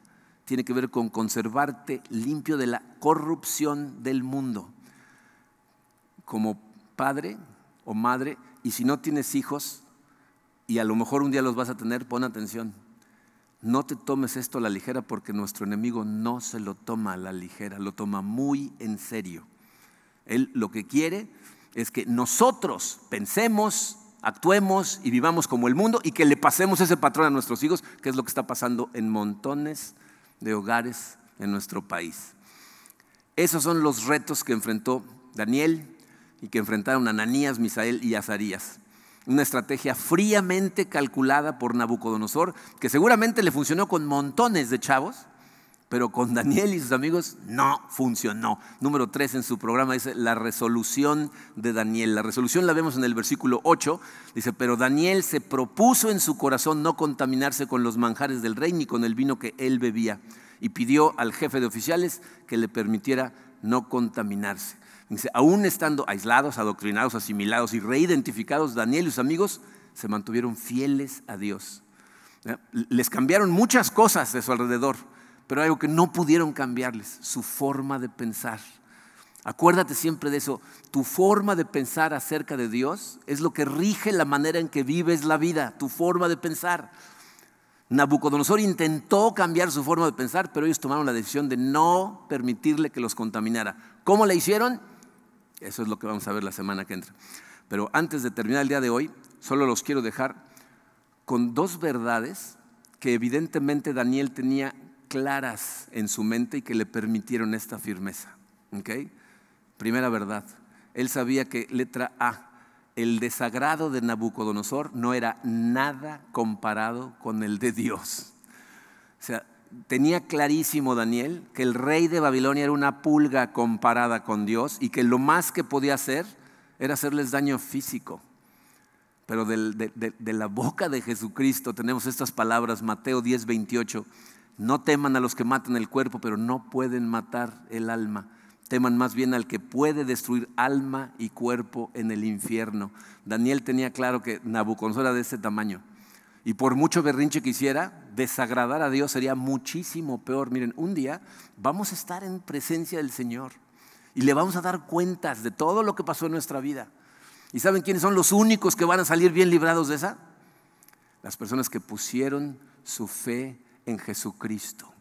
tiene que ver con conservarte limpio de la corrupción del mundo. Como padre o madre, y si no tienes hijos, y a lo mejor un día los vas a tener, pon atención. No te tomes esto a la ligera porque nuestro enemigo no se lo toma a la ligera, lo toma muy en serio. Él lo que quiere es que nosotros pensemos, actuemos y vivamos como el mundo y que le pasemos ese patrón a nuestros hijos, que es lo que está pasando en montones de hogares en nuestro país. Esos son los retos que enfrentó Daniel y que enfrentaron Ananías, Misael y Azarías. Una estrategia fríamente calculada por Nabucodonosor, que seguramente le funcionó con montones de chavos, pero con Daniel y sus amigos no funcionó. Número tres en su programa dice la resolución de Daniel. La resolución la vemos en el versículo 8. Dice, pero Daniel se propuso en su corazón no contaminarse con los manjares del rey ni con el vino que él bebía. Y pidió al jefe de oficiales que le permitiera no contaminarse. Dice, aún estando aislados, adoctrinados, asimilados y reidentificados, Daniel y sus amigos se mantuvieron fieles a Dios. Les cambiaron muchas cosas de su alrededor pero algo que no pudieron cambiarles, su forma de pensar. Acuérdate siempre de eso, tu forma de pensar acerca de Dios es lo que rige la manera en que vives la vida, tu forma de pensar. Nabucodonosor intentó cambiar su forma de pensar, pero ellos tomaron la decisión de no permitirle que los contaminara. ¿Cómo le hicieron? Eso es lo que vamos a ver la semana que entra. Pero antes de terminar el día de hoy, solo los quiero dejar con dos verdades que evidentemente Daniel tenía claras en su mente y que le permitieron esta firmeza. Primera verdad, él sabía que letra A, el desagrado de Nabucodonosor no era nada comparado con el de Dios. O sea, tenía clarísimo Daniel que el rey de Babilonia era una pulga comparada con Dios y que lo más que podía hacer era hacerles daño físico. Pero de, de la boca de Jesucristo tenemos estas palabras, Mateo 10, 28. No teman a los que matan el cuerpo, pero no pueden matar el alma. Teman más bien al que puede destruir alma y cuerpo en el infierno. Daniel tenía claro que Nabucodonosor era de ese tamaño. Y por mucho berrinche que hiciera, desagradar a Dios sería muchísimo peor. Miren, un día vamos a estar en presencia del Señor y le vamos a dar cuentas de todo lo que pasó en nuestra vida. ¿Y saben quiénes son los únicos que van a salir bien librados de esa? Las personas que pusieron su fe en Jesucristo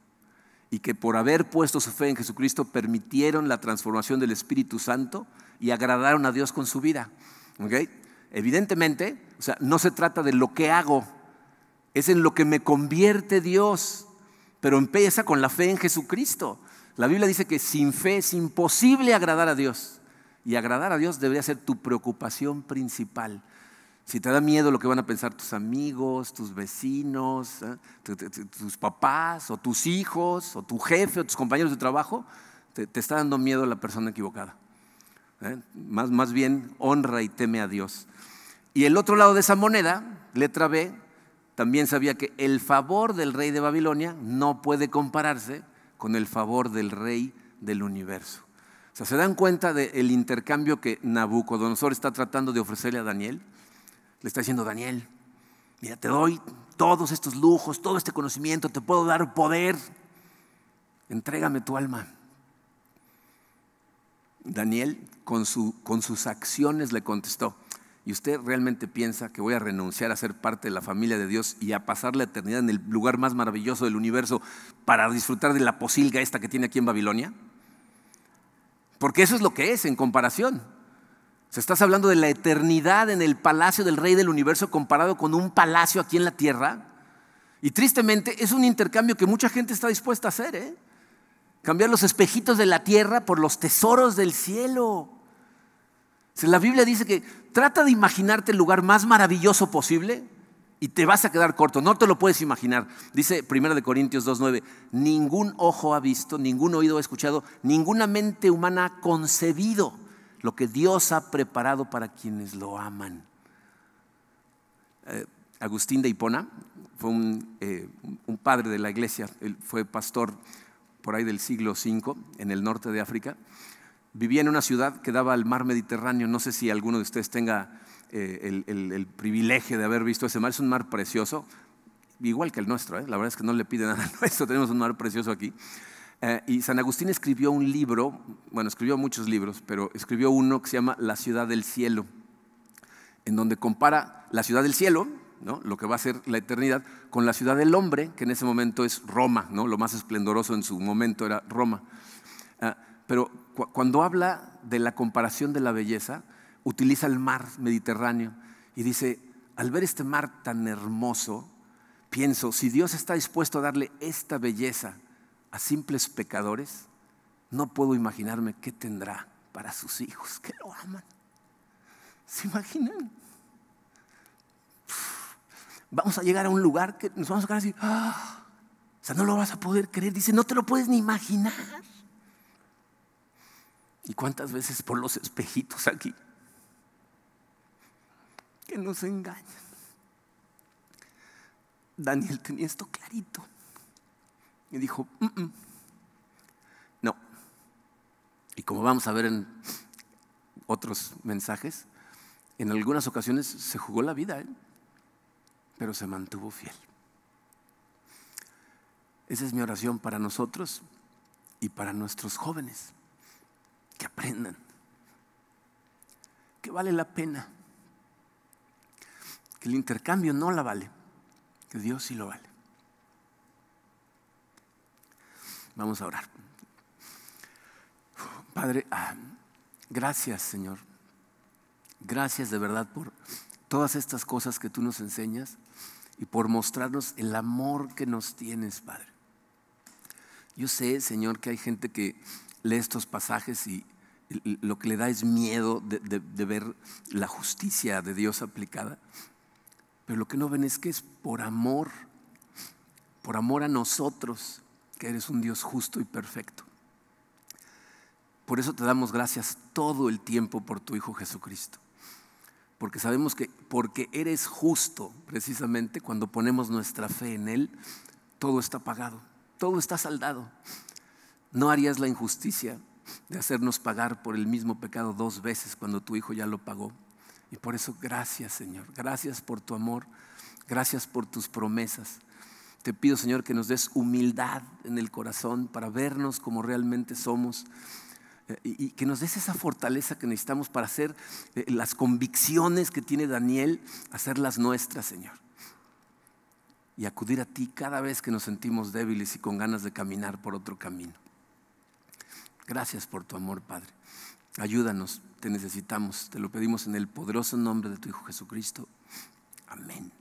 y que por haber puesto su fe en Jesucristo permitieron la transformación del Espíritu Santo y agradaron a Dios con su vida. Evidentemente, o sea, no se trata de lo que hago, es en lo que me convierte Dios, pero empieza con la fe en Jesucristo. La Biblia dice que sin fe es imposible agradar a Dios y agradar a Dios debería ser tu preocupación principal. Si te da miedo lo que van a pensar tus amigos, tus vecinos, ¿eh? tus papás, o tus hijos, o tu jefe, o tus compañeros de trabajo, te, está dando miedo la persona equivocada. ¿eh? Más, más bien honra y teme a Dios. Y el otro lado de esa moneda, letra B, también sabía que el favor del rey de Babilonia no puede compararse con el favor del rey del universo. O sea, ¿se dan cuenta del intercambio que Nabucodonosor está tratando de ofrecerle a Daniel? Le está diciendo, Daniel, mira, te doy todos estos lujos, todo este conocimiento, te puedo dar poder. Entrégame tu alma. Daniel con, su, con sus acciones le contestó, ¿y usted realmente piensa que voy a renunciar a ser parte de la familia de Dios y a pasar la eternidad en el lugar más maravilloso del universo para disfrutar de la posilga esta que tiene aquí en Babilonia? Porque eso es lo que es en comparación. Se estás hablando de la eternidad en el palacio del rey del universo comparado con un palacio aquí en la tierra. Y tristemente es un intercambio que mucha gente está dispuesta a hacer. ¿eh? Cambiar los espejitos de la tierra por los tesoros del cielo. La Biblia dice que trata de imaginarte el lugar más maravilloso posible y te vas a quedar corto, no te lo puedes imaginar. Dice 1 Corintios 2.9, ningún ojo ha visto, ningún oído ha escuchado, ninguna mente humana ha concebido lo que Dios ha preparado para quienes lo aman. Eh, Agustín de Hipona fue eh, un, padre de la iglesia, fue pastor por ahí del siglo V en el norte de África. Vivía en una ciudad que daba al mar Mediterráneo. No sé si alguno de ustedes tenga eh, el, privilegio de haber visto ese mar. Es un mar precioso, igual que el nuestro. La verdad es que no le pide nada al nuestro. Tenemos un mar precioso aquí. Eh, y San Agustín escribió un libro, bueno, escribió muchos libros, pero escribió uno que se llama La ciudad del cielo, en donde compara la ciudad del cielo, ¿no? lo que va a ser la eternidad, con la ciudad del hombre, que en ese momento es Roma, ¿no? lo más esplendoroso en su momento era Roma. Ah, pero cuando habla de la comparación de la belleza, utiliza el mar Mediterráneo y dice, al ver este mar tan hermoso, pienso, si Dios está dispuesto a darle esta belleza, a simples pecadores, no puedo imaginarme qué tendrá para sus hijos que lo aman. ¿Se imaginan? Vamos a llegar a un lugar que nos vamos a quedar así, ¡ah! o sea, no lo vas a poder creer. Dice, no te lo puedes ni imaginar. ¿Y cuántas veces por los espejitos aquí? Que nos engañan. Daniel tenía esto clarito. Y dijo, no. Y como vamos a ver en otros mensajes, en algunas ocasiones se jugó la vida, ¿eh? pero se mantuvo fiel. Esa es mi oración para nosotros y para nuestros jóvenes, que aprendan, que vale la pena, que el intercambio no la vale, que Dios sí lo vale. Vamos a orar. Padre, ah, gracias Señor. Gracias de verdad por todas estas cosas que tú nos enseñas y por mostrarnos el amor que nos tienes, Padre. Yo sé, Señor, que hay gente que lee estos pasajes y lo que le da es miedo de, de ver la justicia de Dios aplicada, pero lo que no ven es que es por amor, por amor a nosotros, que eres un Dios justo y perfecto. Por eso te damos gracias todo el tiempo por tu Hijo Jesucristo. Porque sabemos que porque eres justo, precisamente cuando ponemos nuestra fe en Él, todo está pagado, todo está saldado. No harías la injusticia de hacernos pagar por el mismo pecado dos veces cuando tu Hijo ya lo pagó. Y por eso gracias Señor, gracias por tu amor, gracias por tus promesas. Te pido, Señor, que nos des humildad en el corazón para vernos como realmente somos eh, y que nos des esa fortaleza que necesitamos para hacer eh, las convicciones que tiene Daniel, hacerlas nuestras, Señor. Y acudir a ti cada vez que nos sentimos débiles y con ganas de caminar por otro camino. Gracias por tu amor, Padre. Ayúdanos, te necesitamos. Te lo pedimos en el poderoso nombre de tu Hijo Jesucristo. Amén.